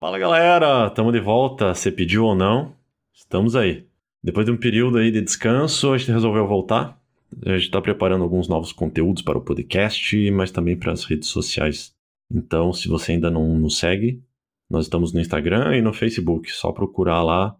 Fala galera, estamos de volta. Você pediu ou não? Estamos aí. Depois de um período aí de descanso, a gente resolveu voltar. A gente está preparando alguns novos conteúdos para o podcast, mas também para as redes sociais. Então, se você ainda não nos segue, nós estamos no Instagram e no Facebook. Só procurar lá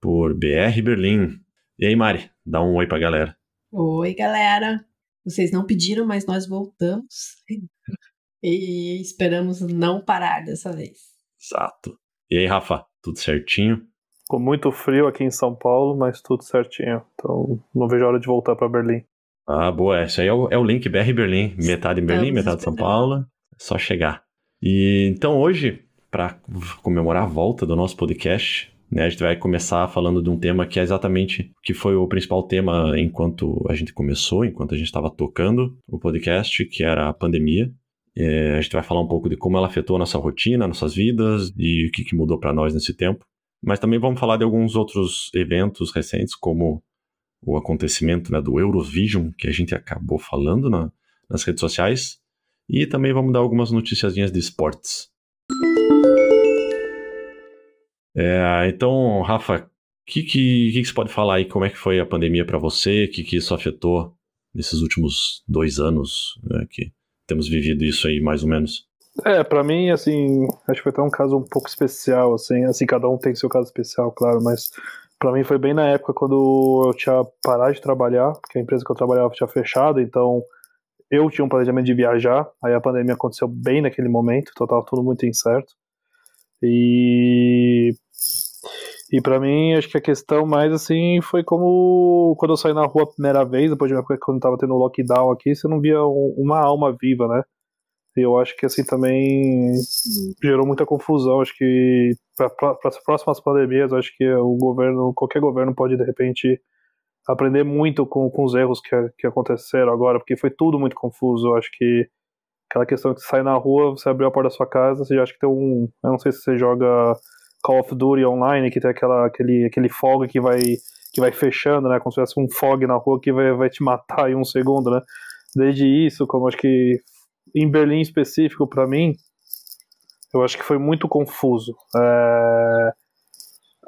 por BR Berlim. E aí, Mari, dá um oi para a galera. Oi, galera. Vocês não pediram, mas nós voltamos. e esperamos não parar dessa vez. Exato. E aí, Rafa, tudo certinho? Com muito frio aqui em São Paulo, mas tudo certinho. Então não vejo a hora de voltar para Berlim. Ah, boa. Esse aí é o, é o link BR Berlim. Metade em Berlim, metade em São Paulo. É só chegar. E então hoje, para comemorar a volta do nosso podcast, né, a gente vai começar falando de um tema que é exatamente que foi o principal tema enquanto a gente começou, enquanto a gente estava tocando o podcast, que era a pandemia. É, a gente vai falar um pouco de como ela afetou a nossa rotina, nossas vidas e o que, que mudou para nós nesse tempo. Mas também vamos falar de alguns outros eventos recentes, como o acontecimento né, do Eurovision, que a gente acabou falando na, nas redes sociais. E também vamos dar algumas noticiazinhas de esportes. É, então, Rafa, o que, que, que, você pode falar aí? Como é que foi a pandemia para você? O que, que isso afetou nesses últimos dois anos né, que temos vivido isso aí, mais ou menos? É, para mim, assim, acho que foi até um caso um pouco especial, assim, assim, cada um tem seu caso especial, claro, mas para mim foi bem na época quando eu tinha parado de trabalhar, porque a empresa que eu trabalhava tinha fechado, então eu tinha um planejamento de viajar, aí a pandemia aconteceu bem naquele momento, então tava tudo muito incerto. E e para mim, acho que a questão mais assim foi como quando eu saí na rua a primeira vez, depois de uma época quando tava tendo lockdown aqui, você não via uma alma viva, né? E eu acho que assim também gerou muita confusão. Acho que para as próximas pandemias, acho que o governo, qualquer governo pode de repente aprender muito com, com os erros que, que aconteceram agora, porque foi tudo muito confuso. Acho que aquela questão de sai na rua, você abriu a porta da sua casa, você já acha que tem um. Eu não sei se você joga Call of Duty online, que tem aquela, aquele, aquele fog que vai, que vai fechando, né? Como se tivesse um fog na rua que vai, vai te matar em um segundo, né? Desde isso, como acho que em Berlim específico, para mim, eu acho que foi muito confuso. É...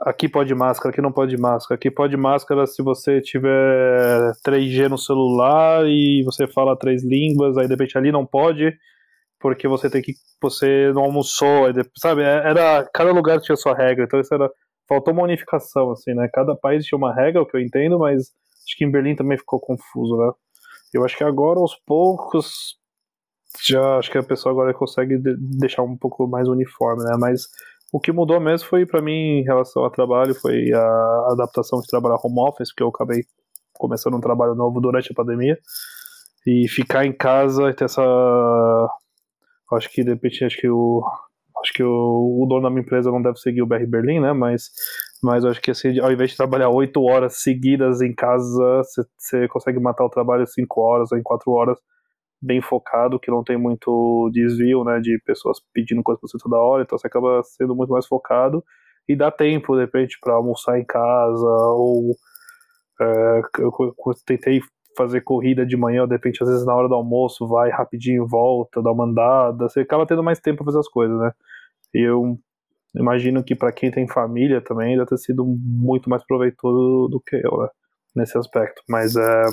Aqui pode máscara, aqui não pode máscara. Aqui pode máscara se você tiver 3G no celular e você fala três línguas, aí de repente ali não pode porque você tem que você não almoçou, sabe? É, era cada lugar tinha sua regra, então isso era faltou uma unificação assim, né? Cada país tinha uma regra, o que eu entendo, mas acho que em Berlim também ficou confuso, né? Eu acho que agora aos poucos já acho que a pessoa agora consegue deixar um pouco mais uniforme, né? Mas o que mudou mesmo foi para mim em relação ao trabalho foi a adaptação de trabalhar home office, porque eu acabei começando um trabalho novo durante a pandemia e ficar em casa e ter essa Acho que de repente acho que o acho que o, o, dono da minha empresa não deve seguir o BR Berlim, né? Mas, mas acho que assim, ao invés de trabalhar oito horas seguidas em casa, você consegue matar o trabalho cinco horas ou em quatro horas, bem focado, que não tem muito desvio, né? De pessoas pedindo coisa para você toda hora, então você acaba sendo muito mais focado e dá tempo, de repente, para almoçar em casa ou é, eu, eu tentei fazer corrida de manhã, de repente, às vezes na hora do almoço, vai rapidinho, volta, dá uma andada, você acaba tendo mais tempo para fazer as coisas, né? E eu imagino que para quem tem família também deve ter sido muito mais proveitoso do que eu, né? Nesse aspecto. Mas é,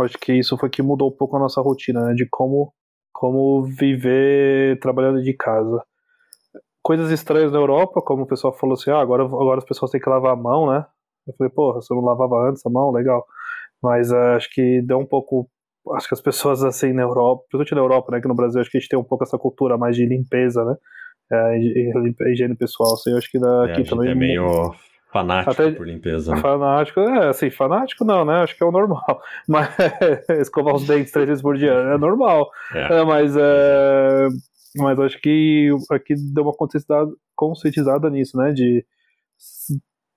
acho que isso foi que mudou um pouco a nossa rotina, né? De como, como viver trabalhando de casa. Coisas estranhas na Europa, como o pessoal falou assim, ah, agora, agora as pessoas têm que lavar a mão, né? Eu falei, porra, você não lavava antes a mão? Legal. Mas uh, acho que deu um pouco. Acho que as pessoas assim na Europa, principalmente na Europa, né, que no Brasil, acho que a gente tem um pouco essa cultura mais de limpeza, né? É, higiene pessoal. Assim, eu acho que daqui é, também. É meio fanático Até, por limpeza. Né? Fanático, é, assim, fanático não, né? Acho que é o normal. Mas escovar os dentes três vezes por dia é normal. É. É, mas, é, mas acho que aqui deu uma conscientizada, conscientizada nisso, né? De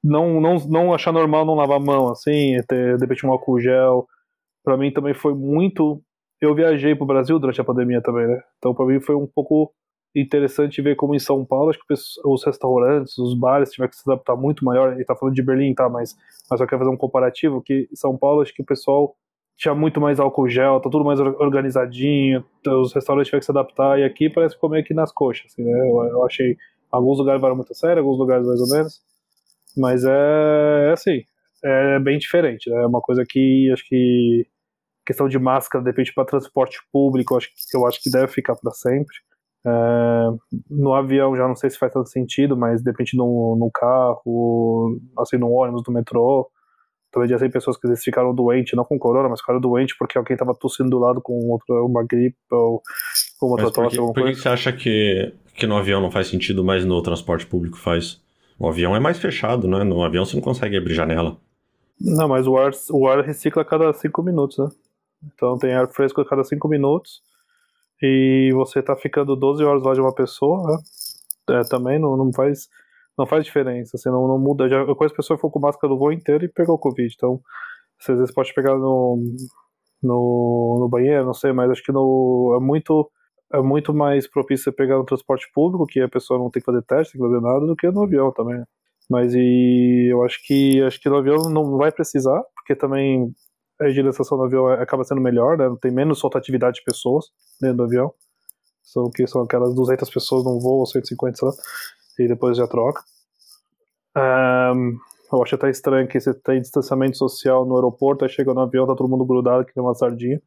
não, não, não achar normal não lavar a mão, assim, ter, de repente um álcool gel. Pra mim também foi muito. Eu viajei pro Brasil durante a pandemia também, né? Então pra mim foi um pouco interessante ver como em São Paulo, acho que os restaurantes, os bares tiveram que se adaptar muito maior. Ele tá falando de Berlim, tá? Mas, mas eu quero fazer um comparativo que São Paulo, acho que o pessoal tinha muito mais álcool gel, tá tudo mais organizadinho, os restaurantes tiveram que se adaptar, e aqui parece comer aqui nas coxas, assim, né? Eu, eu achei Alguns lugares levaram muito a sério, alguns lugares mais ou menos. Mas é, é assim, é bem diferente. Né? É uma coisa que acho que questão de máscara, de repente, para transporte público, eu acho, que, eu acho que deve ficar para sempre. É, no avião já não sei se faz tanto sentido, mas de repente no, no carro, assim, no ônibus, no metrô, também já tem pessoas que às vezes ficaram doentes, não com corona, mas ficaram doentes porque alguém estava tossindo do lado com outra, uma gripe ou com outra tosse. Por, que, por que você acha que, que no avião não faz sentido, mas no transporte público faz? O avião é mais fechado, né? No avião você não consegue abrir janela. Não, mas o ar, o ar recicla a cada cinco minutos, né? Então tem ar fresco a cada cinco minutos e você tá ficando 12 horas lá de uma pessoa, né? é, também não, não faz não faz diferença, assim, não, não muda. Já, eu conheço pessoa que ficou com máscara do voo inteiro e pegou Covid, então você às vezes pode pegar no, no, no banheiro, não sei, mas acho que no, é muito é muito mais propício você pegar no transporte público, que a pessoa não tem que fazer teste, não tem que fazer nada, do que no avião também. Mas e eu acho que acho que no avião não vai precisar, porque também a higienização do avião acaba sendo melhor, né? Tem menos rotatividade de pessoas dentro do avião. São que são aquelas 200 pessoas num voo, 150, sei lá, e depois já troca. Um, eu acho até estranho que você tem distanciamento social no aeroporto, aí chega no avião, tá todo mundo grudado que nem uma sardinha.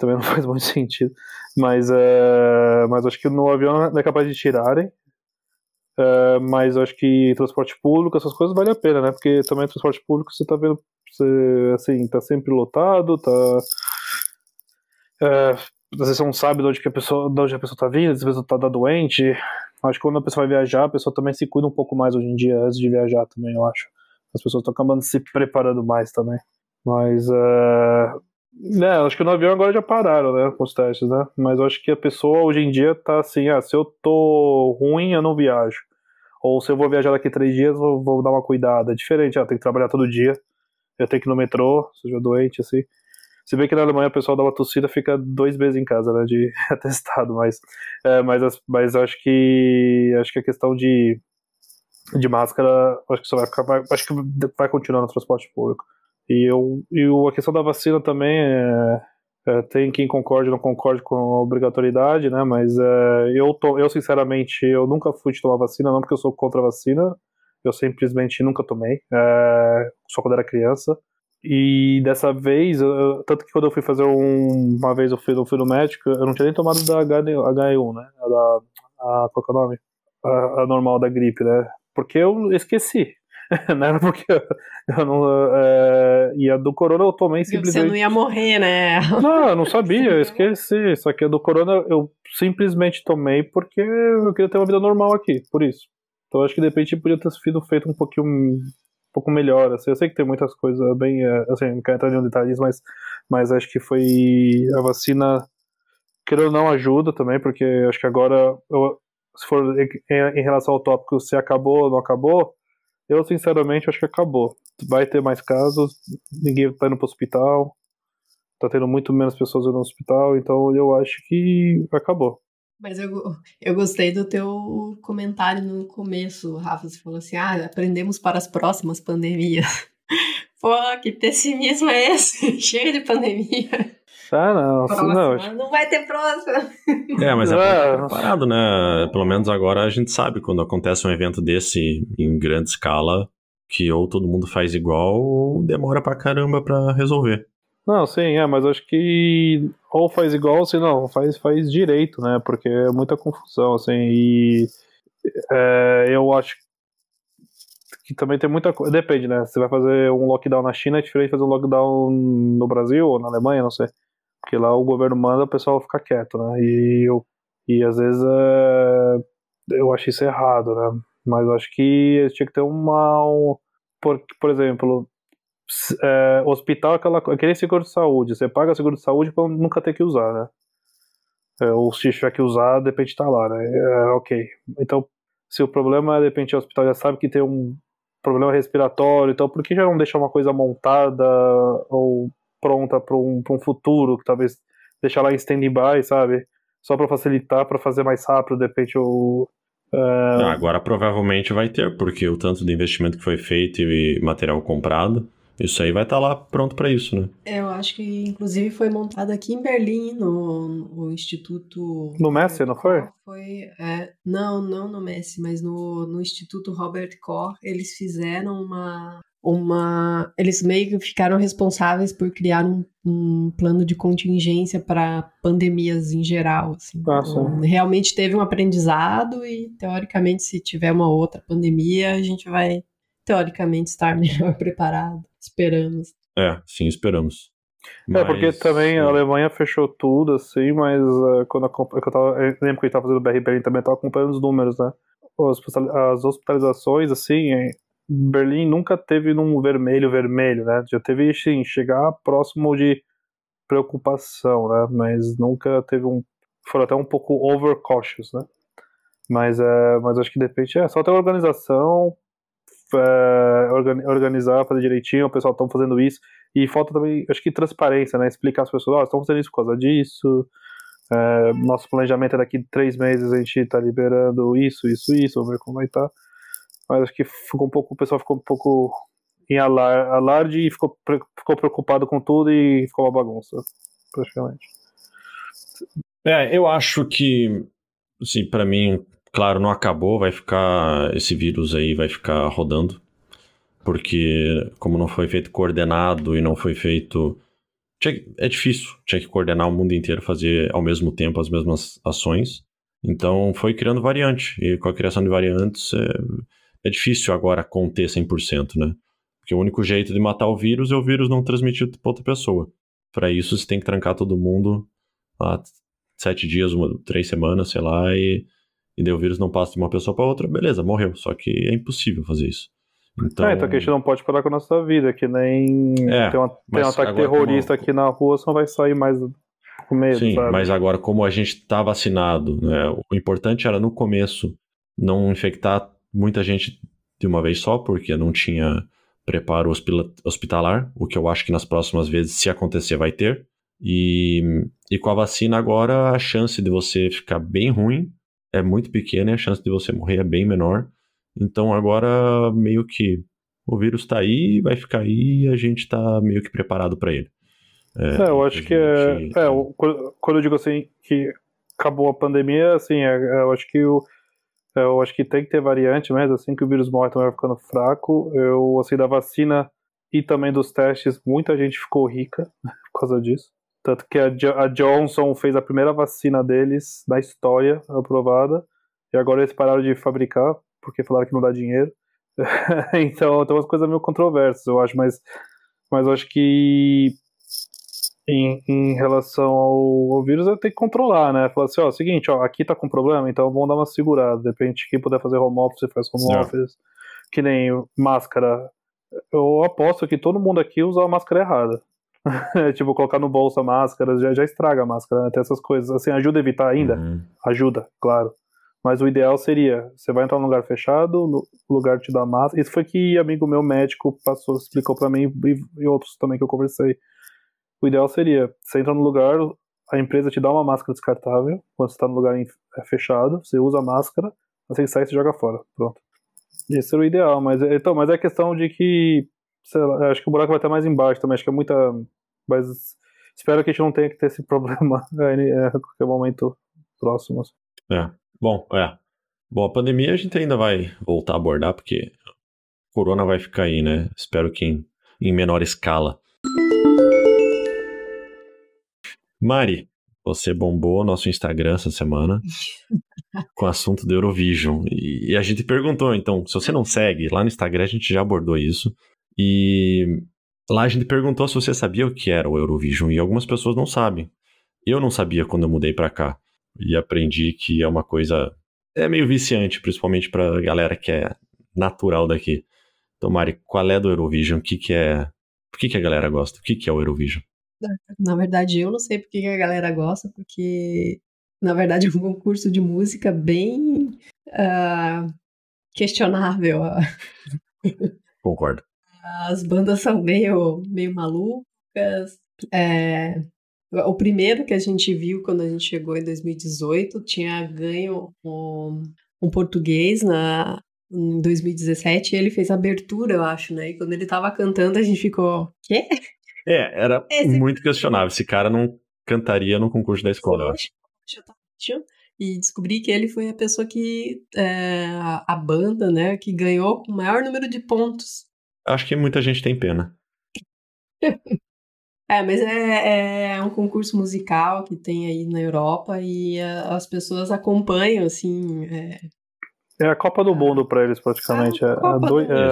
Também não faz muito sentido. Mas, uh, mas acho que no avião é capaz de tirarem. Uh, mas acho que transporte público, essas coisas vale a pena, né? Porque também transporte público você tá vendo, você, assim, tá sempre lotado, tá. Uh, às vezes você não sabe de onde, que a pessoa, de onde a pessoa tá vindo, às vezes pessoa tá doente. Acho que quando a pessoa vai viajar, a pessoa também se cuida um pouco mais hoje em dia, antes de viajar também, eu acho. As pessoas estão acabando se preparando mais também. Mas, uh, né, acho que no avião agora já pararam, né, com os testes, né? Mas eu acho que a pessoa hoje em dia tá assim, ah, se eu tô ruim, eu não viajo. Ou se eu vou viajar daqui três dias, vou, vou dar uma cuidada. É diferente, ah, tem que trabalhar todo dia. Eu tenho que ir no metrô, seja doente, assim. Se bem que na Alemanha o pessoal dá uma tossida, fica dois meses em casa, né, de atestado, mas, é, mas, mas acho que acho que a questão de, de máscara, acho que só vai ficar, acho que vai continuar no transporte público. E, eu, e a questão da vacina também é, é, tem quem concorde ou não concorde com a obrigatoriedade, né? Mas é, eu, tô, eu, sinceramente, eu nunca fui de tomar vacina, não porque eu sou contra a vacina, eu simplesmente nunca tomei, é, só quando era criança. E dessa vez, eu, tanto que quando eu fui fazer um, uma vez eu fui, eu fui no médico, eu não tinha nem tomado da H1, né? Da, a, qual é o nome? A, a normal da gripe, né? Porque eu esqueci. não era porque eu não. É, e a do Corona eu tomei simplesmente. Você não ia morrer, né? Não, eu não sabia, eu esqueci. Só que a do Corona eu simplesmente tomei porque eu queria ter uma vida normal aqui, por isso. Então acho que de repente podia ter sido feito um pouquinho. Um pouco melhor. Assim, eu sei que tem muitas coisas bem. É, assim, não quero entrar em detalhes, mas, mas acho que foi. A vacina, querendo não, ajuda também, porque acho que agora. Eu, se for em, em relação ao tópico se acabou ou não acabou, eu, sinceramente, acho que acabou. Vai ter mais casos, ninguém tá indo pro hospital, tá tendo muito menos pessoas no hospital, então eu acho que acabou. Mas eu, eu gostei do teu comentário no começo, Rafa. Você falou assim: ah, aprendemos para as próximas pandemias. Pô, que pessimismo é esse? Chega de pandemia. Ah, não. Próxima, não, acho... não vai ter próxima. É, mas é, é preparado, né? Pelo menos agora a gente sabe quando acontece um evento desse em grande escala que ou todo mundo faz igual ou demora pra caramba pra resolver. Não, sim, é, mas acho que ou faz igual, ou se não, faz, faz direito, né? Porque é muita confusão, assim, e é, eu acho que também tem muita coisa. Depende, né? Você vai fazer um lockdown na China é diferente de fazer um lockdown no Brasil ou na Alemanha, não sei. Porque lá o governo manda, o pessoal fica quieto, né? E, eu, e às vezes é, eu acho isso errado, né? Mas eu acho que tinha que ter uma. Um, por, por exemplo, é, hospital é aquela, aquele seguro de saúde. Você paga seguro de saúde para nunca ter que usar, né? É, ou se tiver que usar, de repente tá lá, né? É, ok. Então, se o problema é, de repente, o hospital já sabe que tem um problema respiratório, então por que já não deixar uma coisa montada ou pronta para um, um futuro, que talvez deixar lá em stand-by, sabe? Só para facilitar, para fazer mais rápido, de repente o. Uh... Agora provavelmente vai ter, porque o tanto de investimento que foi feito e material comprado, Isso aí vai estar tá lá pronto para isso, né? É, eu acho que inclusive foi montado aqui em Berlim, no, no Instituto. No Messi, não foi? Foi. É, não, não no Messi, mas no, no Instituto Robert Koch, eles fizeram uma. Uma. Eles meio que ficaram responsáveis por criar um, um plano de contingência para pandemias em geral. Assim. Ah, então, realmente teve um aprendizado e, teoricamente, se tiver uma outra pandemia, a gente vai teoricamente estar melhor preparado. Esperamos. É, sim, esperamos. Mas, é, porque também a Alemanha fechou tudo, assim, mas uh, quando eu, eu, tava, eu lembro que eu tava fazendo o BRBR também, tava acompanhando os números, né? As hospitalizações, assim, Berlim nunca teve num vermelho, vermelho, né? Já teve, sim, chegar próximo de preocupação, né? Mas nunca teve um. Foram até um pouco overcautious, né? Mas, é, mas acho que depende. É só ter organização, é, organizar, fazer direitinho, o pessoal está fazendo isso. E falta também, acho que transparência, né? Explicar às pessoas, ó, oh, estamos fazendo isso por causa disso. É, nosso planejamento é daqui a três meses a gente está liberando isso, isso, isso, vamos ver como vai estar. Tá. Mas acho que ficou um pouco, o pessoal ficou um pouco em alar, alarde e ficou, ficou preocupado com tudo e ficou uma bagunça, praticamente. É, eu acho que, assim, para mim, Claro, não acabou, vai ficar. Esse vírus aí vai ficar rodando. Porque, como não foi feito coordenado e não foi feito. É difícil, tinha que coordenar o mundo inteiro, fazer ao mesmo tempo as mesmas ações. Então foi criando variante. E com a criação de variantes é, é difícil agora conter 100%, né? Porque o único jeito de matar o vírus é o vírus não transmitir para outra pessoa. Para isso você tem que trancar todo mundo lá sete dias, uma, três semanas, sei lá, e e daí o vírus não passa de uma pessoa para outra, beleza, morreu. Só que é impossível fazer isso. Então, é, então a gente não pode parar com a nossa vida, que nem é, tem, uma, tem um ataque terrorista como... aqui na rua, não vai sair mais com medo, Sim, sabe? mas agora como a gente está vacinado, né, o importante era no começo não infectar muita gente de uma vez só, porque não tinha preparo hospitalar, o que eu acho que nas próximas vezes, se acontecer, vai ter. E, e com a vacina agora, a chance de você ficar bem ruim é muito pequena e a chance de você morrer é bem menor. Então agora meio que o vírus está aí, vai ficar aí e a gente está meio que preparado para ele. É, é, eu acho que é, é, quando eu digo assim que acabou a pandemia, assim, é, é, eu acho que o é, eu acho que tem que ter variante, mas assim que o vírus morre também vai ficando fraco. Eu assim da vacina e também dos testes, muita gente ficou rica por causa disso. Tanto que a, a Johnson fez a primeira vacina deles da história aprovada. E agora eles pararam de fabricar, porque falaram que não dá dinheiro. então tem umas coisas meio controversas, eu acho, mas, mas eu acho que em, em relação ao, ao vírus, tem que controlar, né? Falar assim, ó, seguinte, ó, aqui tá com problema, então vamos dar uma segurada. De repente, quem puder fazer home office, faz home Não. office. Que nem máscara. Eu aposto que todo mundo aqui usa a máscara errada. tipo, colocar no bolso a máscara, já, já estraga a máscara, né? Tem essas coisas. Assim, ajuda a evitar ainda? Uhum. Ajuda, claro. Mas o ideal seria, você vai entrar num lugar fechado, no lugar te dá máscara. Isso foi que amigo meu médico passou, explicou para mim e, e outros também que eu conversei. O ideal seria, você entra no lugar, a empresa te dá uma máscara descartável, quando você tá no lugar é fechado, você usa a máscara, assim que sai, você joga fora. Pronto. Esse era o ideal, mas, então, mas é questão de que sei lá, acho que o buraco vai estar mais embaixo também, acho que é muita. Mas espero que a gente não tenha que ter esse problema a qualquer momento próximo. Assim. É, bom, é. Bom, a pandemia a gente ainda vai voltar a abordar, porque corona vai ficar aí, né? Espero que em, em menor escala. Mari, você bombou nosso Instagram essa semana com o assunto do Eurovision. E, e, a gente perguntou, então, se você não segue, lá no Instagram a gente já abordou isso. E lá a gente perguntou se você sabia o que era o Eurovision e algumas pessoas não sabem. Eu não sabia quando eu mudei para cá e aprendi que é uma coisa é meio viciante, principalmente para galera que é natural daqui. Então, Mari, qual é do Eurovision? O que que é? Por que que a galera gosta? O que que é o Eurovision? Na verdade, eu não sei por que a galera gosta, porque na verdade é um concurso de música bem uh, questionável. Concordo as bandas são meio, meio malucas. É, o primeiro que a gente viu quando a gente chegou em 2018 tinha ganho um, um português na, em 2017 e ele fez abertura, eu acho, né? E quando ele tava cantando, a gente ficou. Quê? É, era Esse muito questionável. Esse cara não cantaria no concurso da escola, eu acho. E descobri que ele foi a pessoa que. É, a banda, né? Que ganhou o maior número de pontos. Acho que muita gente tem pena. É, mas é, é, um concurso musical que tem aí na Europa e a, as pessoas acompanham, assim. É, é a Copa do Mundo pra eles, praticamente. É, a Copa do... é,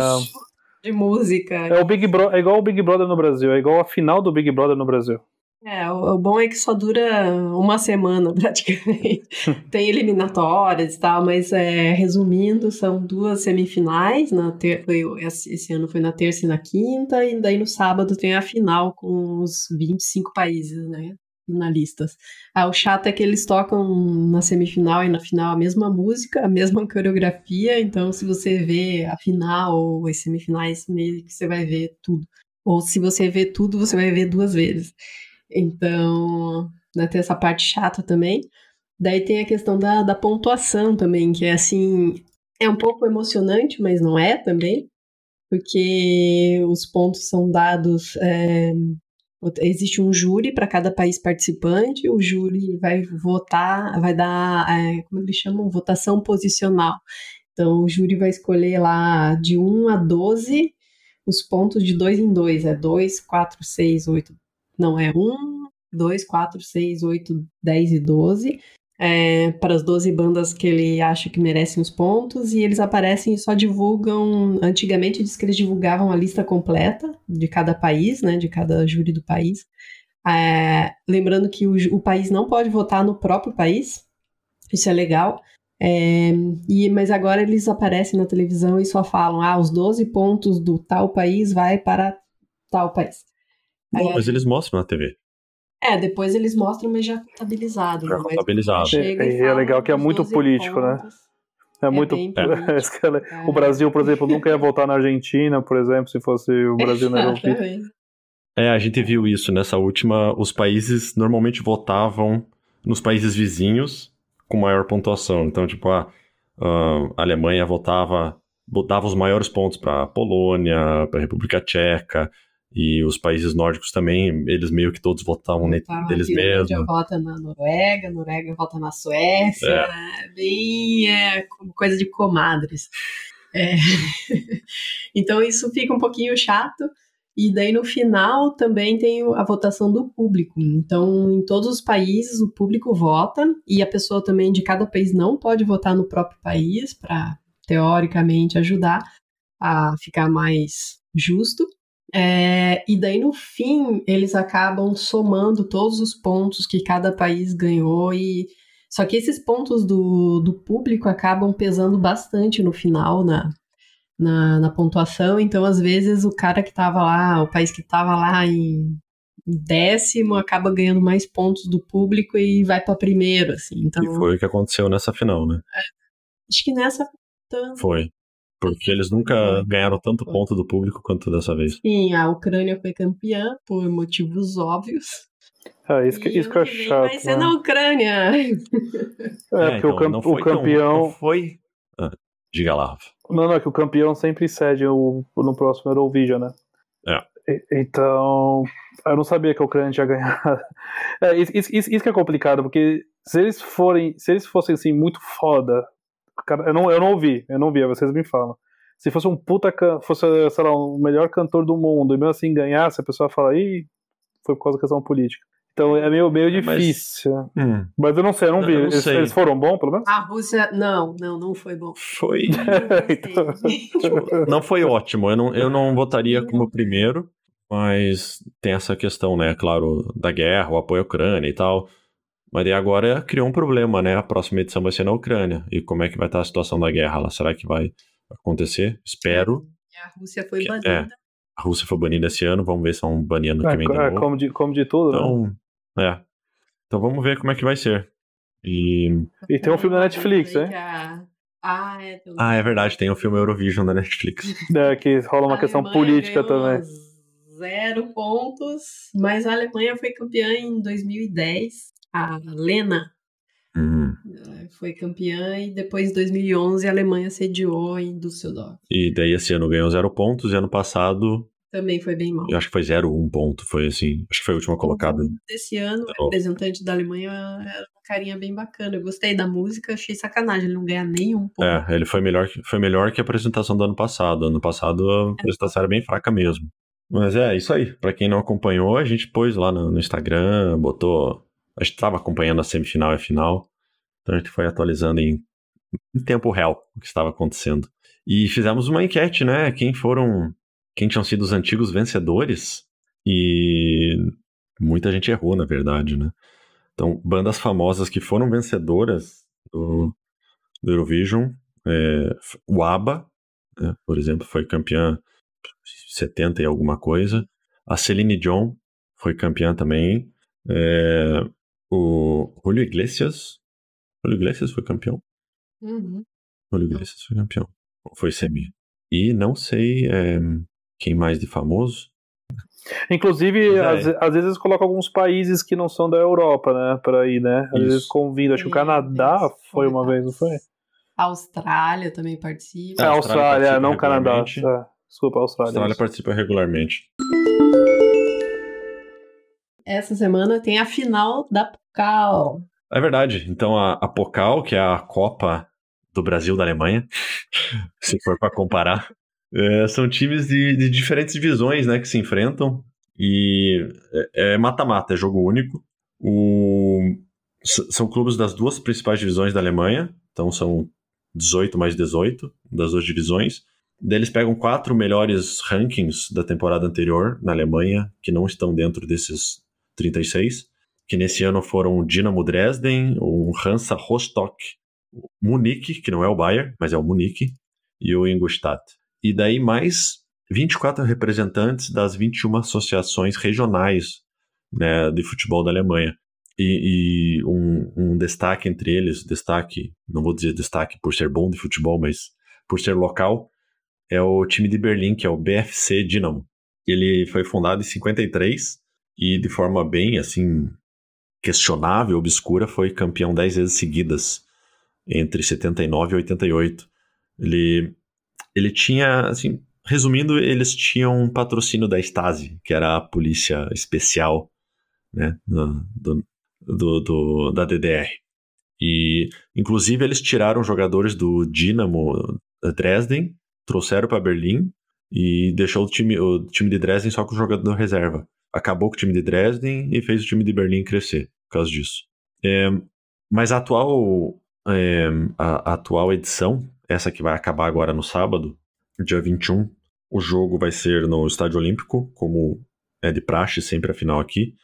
de música. É, o Big Bro... é igual o Big Brother no Brasil, é igual a final do Big Brother no Brasil. É, o, o bom é que só dura uma semana, praticamente. Tem eliminatórias e tal, mas é, resumindo, são duas semifinais. Na ter... foi, esse ano foi na terça e na quinta, e daí no sábado tem a final com os 25 países, né? Finalistas. Ah, o chato é que eles tocam na semifinal e na final a mesma música, a mesma coreografia, então se você vê a final ou as semifinais, meio que você vai ver tudo. Ou se você vê tudo, você vai ver duas vezes. Então, né, tem essa parte chata também. Daí tem a questão da, da pontuação também, que é assim, é um pouco emocionante, mas não é também, porque os pontos são dados. É, existe um júri para cada país participante, o júri vai votar, vai dar, é, como eles chamam? Votação posicional. Então, o júri vai escolher lá de 1 a 12 os pontos de 2 em 2, é 2, 4, 6, 8, não, é 1, 2, 4, 6, 8, 10 e 12. É, para as 12 bandas que ele acha que merecem os pontos, e eles aparecem e só divulgam. Antigamente diz que eles divulgavam a lista completa de cada país, né? De cada júri do país. É, lembrando que o, o, país não pode votar no próprio país, isso é legal. É, e, mas agora eles aparecem na televisão e só falam: ah, os 12 pontos do tal país vai para tal país. Não, mas eles mostram na TV. É, depois eles mostram, mas já contabilizado. Já né? contabilizado. É, é legal que é muito político, né? pontos. né? É, é muito. É. o Brasil, por exemplo, nunca ia votar na Argentina, por exemplo, se fosse o Brasil na Europa. É, a gente viu isso nessa última. Os países normalmente votavam nos países vizinhos com maior pontuação. Então, tipo, a, a Alemanha votava, botava os maiores pontos para a Polônia, para a República Tcheca. E os países nórdicos também, eles meio que todos votavam tá, deles mesmos. vota na Noruega, Noruega vota na Suécia, é. bem é, coisa de comadres. É. então isso fica um pouquinho chato. E daí no final também tem a votação do público. Então, em todos os países o público vota e a pessoa também de cada país não pode votar no próprio país para teoricamente ajudar a ficar mais justo. É, e daí, no fim, eles acabam somando todos os pontos que cada país ganhou e. Só que esses pontos do, do público acabam pesando bastante no final, na, na, na pontuação. Então, às vezes, o cara que estava lá, o país que estava lá em décimo, acaba ganhando mais pontos do público e vai para primeiro, assim. Então, e foi o que aconteceu nessa final, né? Acho que nessa. Foi. Porque eles nunca ganharam tanto ponto do público quanto dessa vez. Sim, a Ucrânia foi campeã por motivos óbvios. Ah, isso que, isso que eu acho chato. Vai ser né? na Ucrânia. É, é porque então, o, foi, o, campeão. Foi. Ah, diga lá. Não, não, é que o campeão sempre cede o, no próximo Eurovision, né? É. Então. Eu não sabia que a Ucrânia tinha ganhado. É, isso, isso, isso, que é complicado, porque se eles forem. Se eles fossem assim, muito foda Cara, eu não, eu não ouvi, eu não vi, vocês me falam. Se fosse um puta, fosse, sei lá, o melhor cantor do mundo, e mesmo assim ganhasse, a pessoa fala, ih, foi por causa da questão política. Então é meio, meio difícil. Mas, hum. mas eu não sei, eu não vi. Eu não eles, eles, foram bons, pelo menos? A Rússia, não, não, não foi bom. Foi. então... não foi ótimo. Eu não, eu não votaria como primeiro, mas tem essa questão, né, claro, da guerra, o apoio à Ucrânia e tal. Mas aí agora criou um problema, né? A próxima edição vai ser na Ucrânia. E como é que vai estar a situação da guerra lá? Será que vai acontecer? Espero. E a Rússia foi que, banida. É, a Rússia foi banida esse ano, vamos ver se vão banir ano é, que vem de é, Como de, como de tudo, né? então, né? É. Então vamos ver como é que vai ser. E, e tem um filme da Netflix, né? Ah, é, ah, é verdade, tem o um filme Eurovision da Netflix. É, que rola uma a questão Alemanha política também. Zero pontos, mas a Alemanha foi campeã em 2010 a Lena. Uhum. foi campeã e depois em 2011 a Alemanha sediou em Düsseldorf. E daí esse ano ganhou zero pontos e ano passado também foi bem mal. Eu acho que foi zero, um ponto, foi assim, acho que foi a última colocada. Desse ano, o representante da Alemanha era um carinha bem bacana. Eu gostei da música, achei sacanagem ele não ganhar nenhum ponto. É, ele foi melhor, foi melhor que a apresentação do ano passado. Ano passado a apresentação era bem fraca mesmo. Mas é, isso aí. Para quem não acompanhou, a gente pôs lá no, no Instagram, botou. A gente estava acompanhando a semifinal e a final. Então a gente foi atualizando em, em tempo real o que estava acontecendo. E fizemos uma enquete, né? Quem foram quem tinham sido os antigos vencedores e muita gente errou, na verdade, né? Então, bandas famosas que foram vencedoras do, do Eurovision, é, o ABBA, né, por exemplo, foi campeã 70 e alguma coisa. A Celine Dion foi campeã também. É, o Julio Iglesias. Julio Iglesias foi campeão? Uhum. Julio Iglesias foi campeão. Foi semi. E não sei é, quem mais de famoso? Inclusive, é. às, às, vezes coloca alguns países que não são da Europa, né, para ir, né? Às Isso. vezes convida. Acho que o Canadá foi uma vez, não foi? A Austrália também participa. É, a Austrália, Austrália não Canadá. É. Desculpa, a Austrália. A Austrália participa regularmente. Essa semana tem a final da Pocal. É verdade. Então a, a Pocal, que é a Copa do Brasil da Alemanha, se for para comparar, é, são times de, de, diferentes divisões, né, que se enfrentam. E é, é mata-mata, é, é, jogo único. O, são clubes das duas principais divisões da Alemanha, então são 18 mais 18 das duas divisões. Daí eles pegam quatro melhores rankings da temporada anterior na Alemanha, que não estão dentro desses 36, que nesse ano foram o Dinamo Dresden, o Hansa Rostock, o Munique, que não é o Bayern, mas é o Munique, e o Ingolstadt e daí mais 24 representantes das 21 associações regionais né, de futebol da Alemanha. E, e um, um, destaque entre eles, destaque, não vou dizer destaque por ser bom de futebol, mas por ser local, é o time de Berlim, que é o BFC Dinamo. Ele foi fundado em 53 e de forma bem assim questionável, obscura, foi campeão 10 vezes seguidas entre 79 e 88. Ele ele tinha, assim, resumindo, eles tinham um patrocínio da Stasi, que era a polícia especial, né, do, do, do, da DDR. E, inclusive, eles tiraram jogadores do Dinamo Dresden, trouxeram para Berlim e deixou o time, o time de Dresden só com o jogador reserva. Acabou com o time de Dresden e fez o time de Berlim crescer por causa disso. É, mas a atual, é, a, a atual edição essa que vai acabar agora no sábado, dia 21. O jogo vai ser no Estádio Olímpico, como é de praxe sempre a final aqui.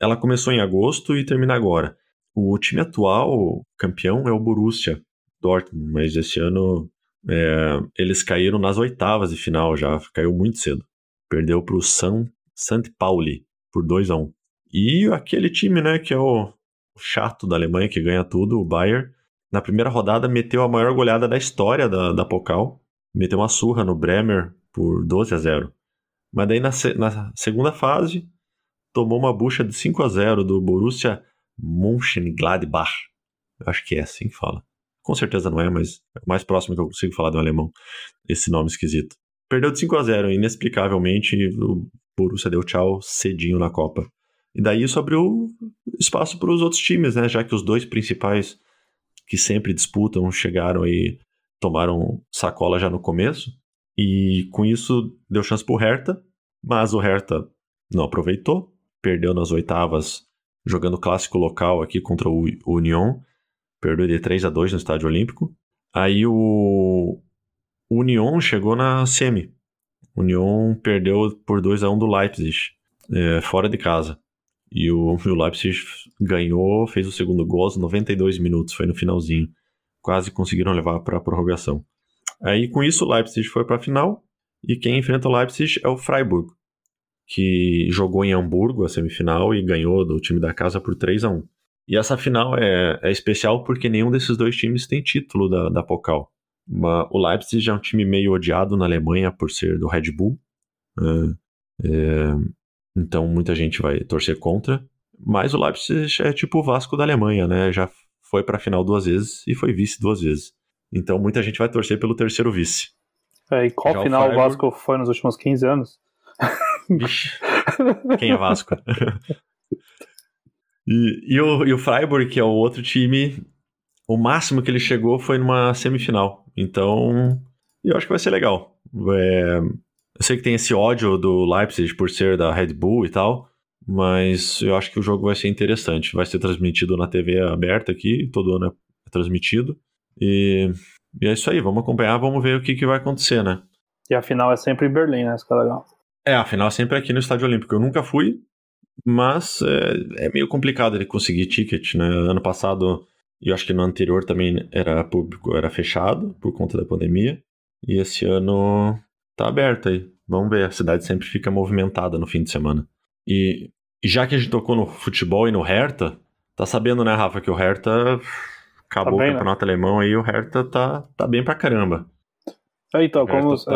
Ela começou em agosto e termina agora. O time atual campeão é o Borussia Dortmund, mas esse ano é, eles caíram nas oitavas de final já, caiu muito cedo. Perdeu para o San St. Pauli por 2 a 1 E aquele time, né, que é o chato da Alemanha que ganha tudo, o Bayern, na primeira rodada meteu a maior goleada da história da, da Pokal. Meteu uma surra no Bremer por 12 a 0. Mas daí na, na segunda fase tomou uma bucha de 5 a 0 do Borussia Mönchengladbach. Eu acho que é assim que fala. Com certeza não é, mas é o mais próximo que eu consigo falar do alemão. Esse nome esquisito. Perdeu de 5 a 0 inexplicavelmente o Borussia deu tchau cedinho na Copa. E daí isso abriu espaço para os outros times, né? Já que os dois principais que sempre disputam, chegaram e tomaram sacola já no começo. E com isso deu chance pro Hertha, mas o Hertha não aproveitou, perdeu nas oitavas jogando clássico local aqui contra o Union, perdeu de 3 a 2 no Estádio Olímpico. Aí o Union chegou na semi. Union perdeu por 2 a 1 do Leipzig, é, fora de casa. E o, o Leipzig ganhou, fez o segundo gol aos 92 minutos, foi no finalzinho. Quase conseguiram levar para a prorrogação. Aí com isso o Leipzig foi para a final e quem enfrenta o Leipzig é o Freiburg, que jogou em Hamburgo a semifinal e ganhou do time da casa por 3 a 1 E essa final é, é especial porque nenhum desses dois times tem título da, da Pokal. O Leipzig é um time meio odiado na Alemanha por ser do Red Bull. É, é, então muita gente vai torcer contra. Mas o Leipzig é tipo o Vasco da Alemanha, né? Já foi para a final duas vezes e foi vice duas vezes. Então muita gente vai torcer pelo terceiro vice. É, e qual Já final o, Freiburg... Vasco foi nos últimos 15 anos? Vixe, quem é Vasco? e, e, o, e o Freiburg, que é o outro time, o máximo que ele chegou foi numa semifinal. Então, eu acho que vai ser legal. É, eu sei que tem esse ódio do Leipzig por ser da Red Bull e tal, mas eu acho que o jogo vai ser interessante. Vai ser transmitido na TV aberta aqui, todo ano é transmitido. E, e é isso aí, vamos acompanhar, vamos ver o que, que vai acontecer, né? E a final é sempre em Berlim, né? Isso que é legal. É, a final é sempre aqui no Estádio Olímpico. Eu nunca fui, mas é, é meio complicado ele conseguir ticket, né? Ano passado, e eu acho que no anterior também era público, era fechado por conta da pandemia. E esse ano tá aberto aí. Vamos ver, a cidade sempre fica movimentada no fim de semana. E, já que a gente tocou no futebol e no Hertha, tá sabendo, né, Rafa, que o Hertha acabou tá bem, o né? campeonato né? alemão aí, o Hertha tá, tá bem pra caramba. É, então, como tá...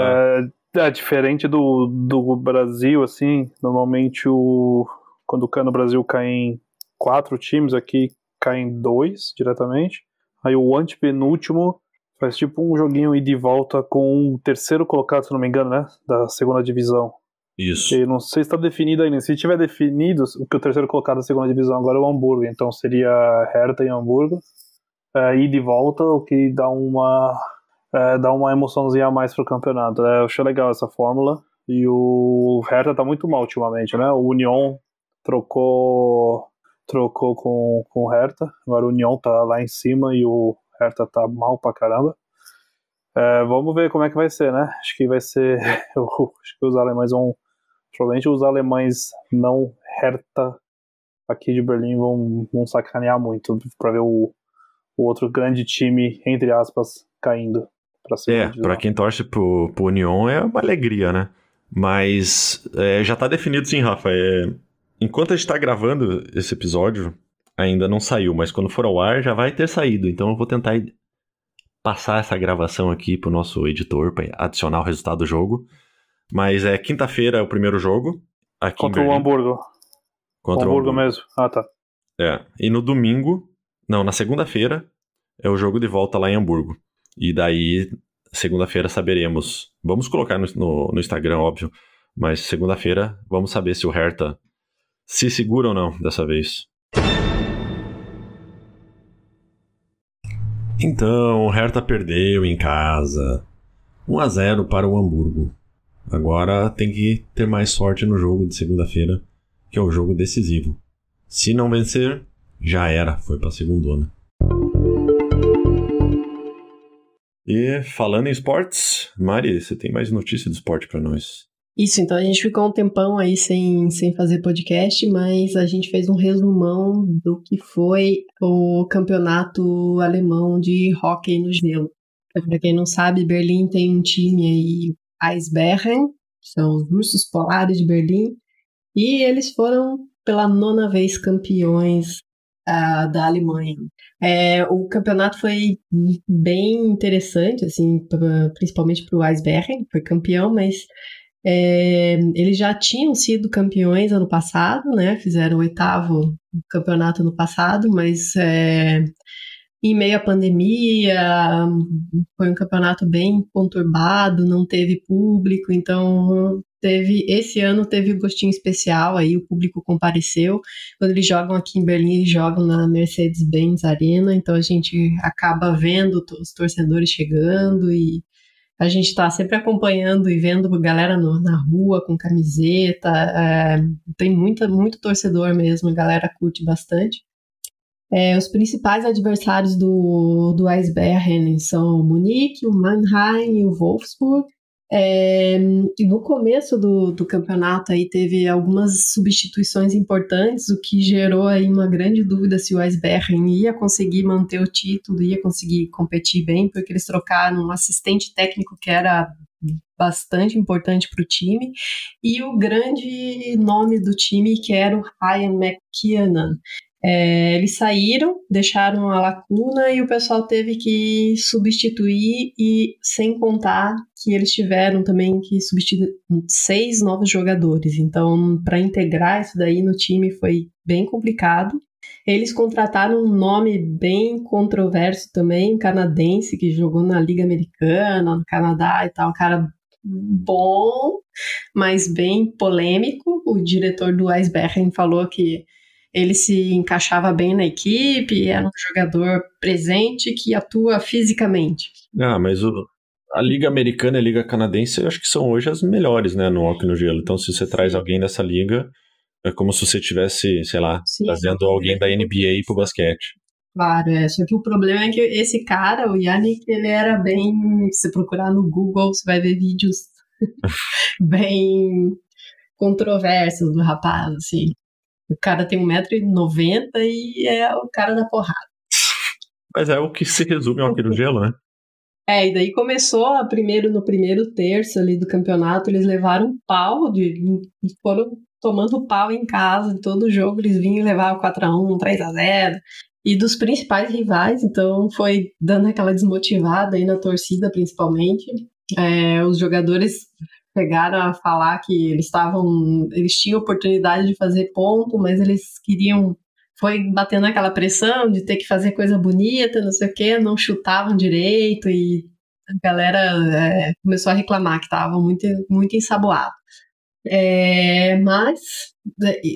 é, é, diferente do, do Brasil, assim, normalmente o quando cai no Brasil cai em quatro times, aqui cai em dois diretamente. Aí o antepenúltimo faz tipo um joguinho e volta com o terceiro colocado, se não me engano, né? Da segunda divisão. Isso. E não sei se está definido ainda. Se tiver definido, o que o terceiro colocado da segunda divisão agora é o Hamburgo. Então seria Hertha e Hamburgo. É, e volta, o que dá uma, é, dá uma emoçãozinha a mais pro campeonato. É, eu achei legal essa fórmula. E o Hertha tá muito mal ultimamente, né? O Union trocou trocou com, com o Hertha. Agora o Union tá lá em cima e o Hertha tá mal pra caramba. É, vamos ver como é que vai ser, né? Acho que vai ser. Eu, acho que os alemães vão. Provavelmente os alemães não Hertha aqui de Berlim vão, vão sacanear muito para ver o, o outro grande time, entre aspas, caindo. Pra é, para quem torce pro, pro Union é uma alegria, né? Mas é, já tá definido sim, Rafa. É, enquanto a gente tá gravando esse episódio, ainda não saiu, mas quando for ao ar já vai ter saído. Então eu vou tentar passar essa gravação aqui pro nosso editor para adicionar o resultado do jogo. Mas é quinta-feira é o primeiro jogo. Aqui Contra o Hamburgo. Contra o Hamburgo, mesmo. Ah, tá. É. E no domingo, não, na segunda-feira é o jogo de volta lá em Hamburgo. E daí, segunda-feira saberemos. Vamos colocar no, no, no Instagram, óbvio. Mas segunda-feira vamos saber se o Hertha se segura ou não dessa vez. Então, o Hertha perdeu em casa. 1 a 0 para o Hamburgo. Agora tem que ter mais sorte no jogo de segunda-feira, que é o jogo decisivo. Se não vencer, já era, foi para a segundona. E falando em esportes, Mari, você tem mais notícia do esporte para nós? Isso, então a gente ficou um tempão aí sem, sem fazer podcast, mas a gente fez um resumão do que foi o campeonato alemão de hóquei no gelo. Para quem não sabe, Berlim tem um time aí, Eisbären, são os ursos polares de Berlim, e eles foram pela nona vez campeões uh, da Alemanha. É, o campeonato foi bem interessante, assim, principalmente para o Eisbären, foi campeão, mas é, eles já tinham sido campeões ano passado, né? Fizeram o oitavo campeonato ano passado, mas é, em meio à pandemia foi um campeonato bem conturbado, não teve público, então teve esse ano teve um gostinho especial aí, o público compareceu. Quando eles jogam aqui em Berlim, eles jogam na Mercedes-Benz Arena, então a gente acaba vendo os torcedores chegando e a gente está sempre acompanhando e vendo galera no, na rua com camiseta. É, tem muita, muito torcedor mesmo, a galera curte bastante. É, os principais adversários do, do Eisbären são o Munique, o Mannheim e o Wolfsburg. É, no começo do, do campeonato aí teve algumas substituições importantes, o que gerou aí uma grande dúvida se o Eisbären ia conseguir manter o título, ia conseguir competir bem, porque eles trocaram um assistente técnico que era bastante importante para o time, e o grande nome do time que era o Ryan McKinnon. É, eles saíram, deixaram a lacuna e o pessoal teve que substituir e sem contar que eles tiveram também que substituir seis novos jogadores. Então, para integrar isso daí no time foi bem complicado. Eles contrataram um nome bem controverso também, canadense que jogou na Liga Americana, no Canadá e tal, um cara bom, mas bem polêmico. O diretor do Iceberg falou que ele se encaixava bem na equipe, era um jogador presente que atua fisicamente. Ah, mas o, a Liga Americana e a Liga Canadense eu acho que são hoje as melhores, né, no hockey no gelo. Então, se você traz alguém dessa liga, é como se você tivesse, sei lá, Sim, trazendo alguém da NBA pro basquete. Claro, é. Só que o problema é que esse cara, o Yannick, ele era bem. Se procurar no Google, você vai ver vídeos bem controversos do rapaz, assim. O cara tem 1,90m e é o cara da porrada. Mas é o que se resume ao aqui no gelo, né? É, e daí começou a primeiro no primeiro terço ali do campeonato, eles levaram pau, de, foram tomando pau em casa, em todo jogo eles vinham e levavam 4x1, 3x0. E dos principais rivais, então foi dando aquela desmotivada aí na torcida, principalmente. É, os jogadores pegaram a falar que eles estavam, eles tinham oportunidade de fazer ponto, mas eles queriam foi batendo aquela pressão de ter que fazer coisa bonita, não sei o que, não chutavam direito e a galera é, começou a reclamar que estava muito, muito ensaboado. É, mas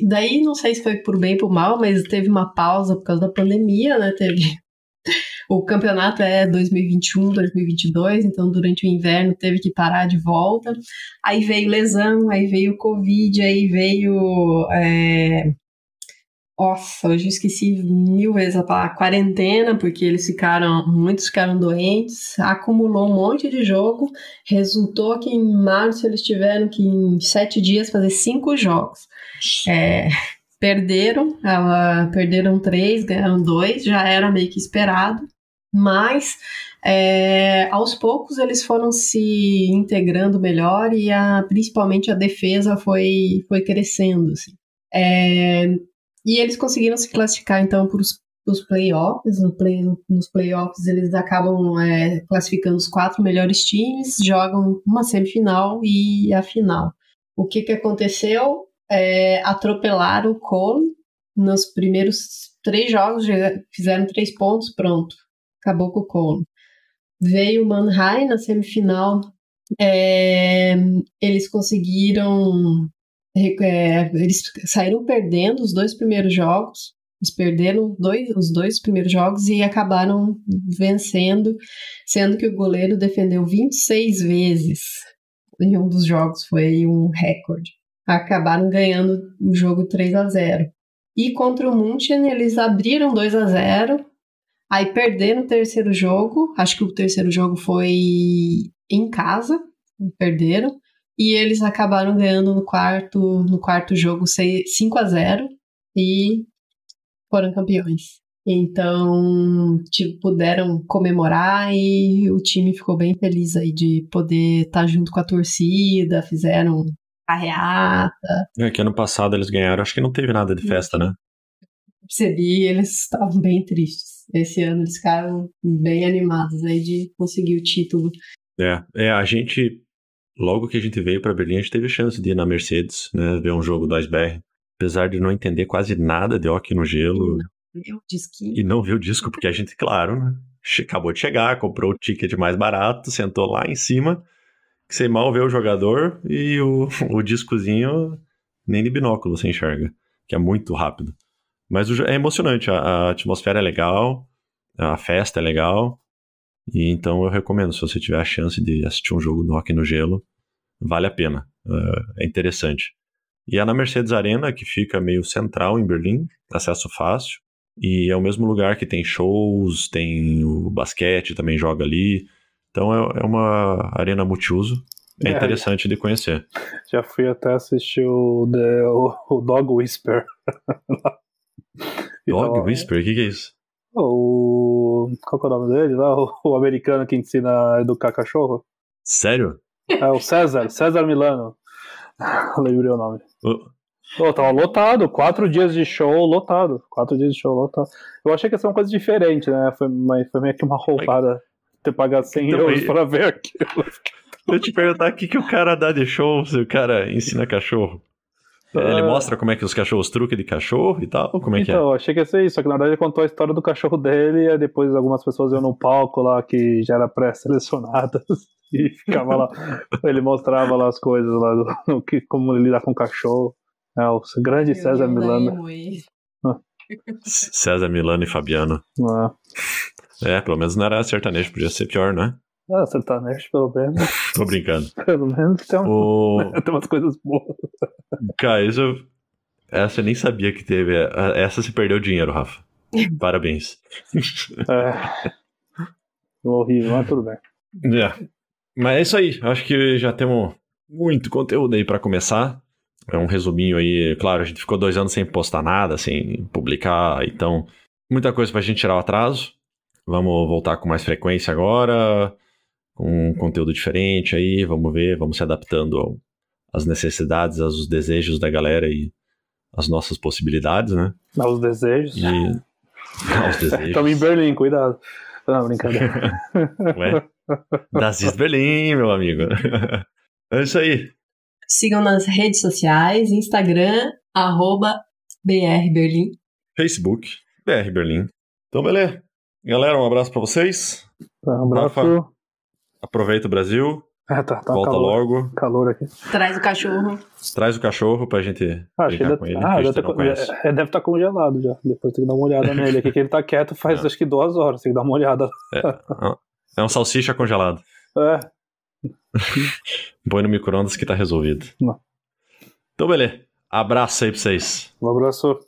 daí não sei se foi por bem ou por mal, mas teve uma pausa por causa da pandemia, né? Teve o campeonato é 2021, 2022, então durante o inverno teve que parar de volta. Aí veio lesão, aí veio Covid, aí veio. É... Nossa, hoje eu esqueci mil vezes a palavra quarentena, porque eles ficaram, muitos ficaram doentes, acumulou um monte de jogo, resultou que em março eles tiveram que em sete dias fazer cinco jogos. É, perderam, ela, perderam três, ganharam dois, já era meio que esperado. Mas é, aos poucos eles foram se integrando melhor e a, principalmente a defesa foi, foi crescendo. Assim. É, e eles conseguiram se classificar então para os playoffs. No play, nos playoffs eles acabam é, classificando os quatro melhores times, jogam uma semifinal e a final. O que, que aconteceu? É, atropelaram o Cole nos primeiros três jogos, fizeram três pontos, pronto acabou com o Colo. Veio o Mannheim na semifinal. É, eles conseguiram. É, eles saíram perdendo os dois primeiros jogos. Eles perderam dois, os dois primeiros jogos e acabaram vencendo, sendo que o goleiro defendeu 26 vezes em um dos jogos, foi um recorde. Acabaram ganhando o jogo 3 a 0. E contra o München, eles abriram 2 a 0 Aí perderam o terceiro jogo, acho que o terceiro jogo foi em casa, perderam. E eles acabaram ganhando no quarto, no quarto jogo 5 a 0 e foram campeões. Então, tipo, puderam comemorar e o time ficou bem feliz aí de poder estar tá junto com a torcida, fizeram carreata. É que ano passado eles ganharam, acho que não teve nada de festa, né? Percebi, eles estavam bem tristes esse ano eles ficaram bem animados aí de conseguir o título. É, é a gente, logo que a gente veio para Berlim, a gente teve chance de ir na Mercedes, né, ver um jogo do Iceberg. Apesar de não entender quase nada de hockey no gelo. Não. E não viu o disco, porque a gente, claro, né, acabou de chegar, comprou o ticket mais barato, sentou lá em cima, que você mal vê o jogador e o, o discozinho nem de binóculo você enxerga, que é muito rápido. Mas é emocionante, a, a, atmosfera é legal, a festa é legal. E então eu recomendo, se você tiver a chance de assistir um jogo do Rock no Gelo, vale a pena. É, é interessante. E é na Mercedes Arena, que fica meio central em Berlim, acesso fácil. E é o mesmo lugar que tem shows, tem o basquete, também joga ali. Então é, é uma arena multiuso. É, é interessante de conhecer. Já fui até assistir o, The, o, o Dog Whisper Dog então, Whisper? O que, que, é isso? O. Qual é o nome dele lá? O, o americano que ensina a educar cachorro? Sério? É o César, César Milano. Lembrei o nome. Oh, tava lotado, quatro dias de show lotado. Quatro dias de show lotado. Eu achei que ia ser uma coisa diferente, né? Foi, mas foi meio que uma roubada ter pagado 100 então, euros para ver aquilo. Eu te perguntar o que, que o cara dá de show se o cara ensina cachorro. Ele mostra como é que os cachorros truque de cachorro e tal? Como é que então, é? achei que ia ser isso, só que na verdade ele contou a história do cachorro dele e depois algumas pessoas iam no palco lá que já era pré-selecionadas e ficava lá. ele mostrava lá as coisas lá, do, que, como ele lidar com o cachorro. É, o grande César Milano. César Milano e Fabiano. É. é, pelo menos não era sertanejo, podia ser pior, né? Ah, sertanejo, pelo menos. Tô brincando. Pelo menos tem, um, o... tem umas coisas boas. Cara, isso. Essa eu nem sabia que teve. Essa se perdeu dinheiro, Rafa. Parabéns. É. Horrível, mas tudo bem. É. Mas é isso aí. Acho que já temos muito conteúdo aí para começar. É um resuminho aí. Claro, a gente ficou dois anos sem postar nada, sem publicar. Então, muita coisa pra gente tirar o atraso. Vamos voltar com mais frequência agora com um conteúdo diferente aí, vamos ver, vamos se adaptando às necessidades, aos desejos da galera e às nossas possibilidades, né? Aos desejos. E... Aos desejos. Estamos em Berlim, cuidado. Não, brincadeira. Ué? Das East Berlim, meu amigo. É isso aí. Sigam nas redes sociais, Instagram, arroba BRBerlim. Facebook, BR Berlim. Então, beleza. Galera, um abraço para vocês. Um abraço. Rafa, Aproveita o Brasil. É, tá, tá volta calor, logo. Calor aqui. Traz o cachorro. Traz o cachorro pra gente ah, brincar com ele. Ah, deve, tá, é, deve estar tá congelado já. Depois tem que dar uma olhada nele aqui, que ele tá quieto faz é. acho que duas horas. Tem que dar uma olhada. É, é um salsicha congelado. É. Põe no micro-ondas que tá resolvido. Não. Então, beleza. Abraço aí pra vocês. Um abraço.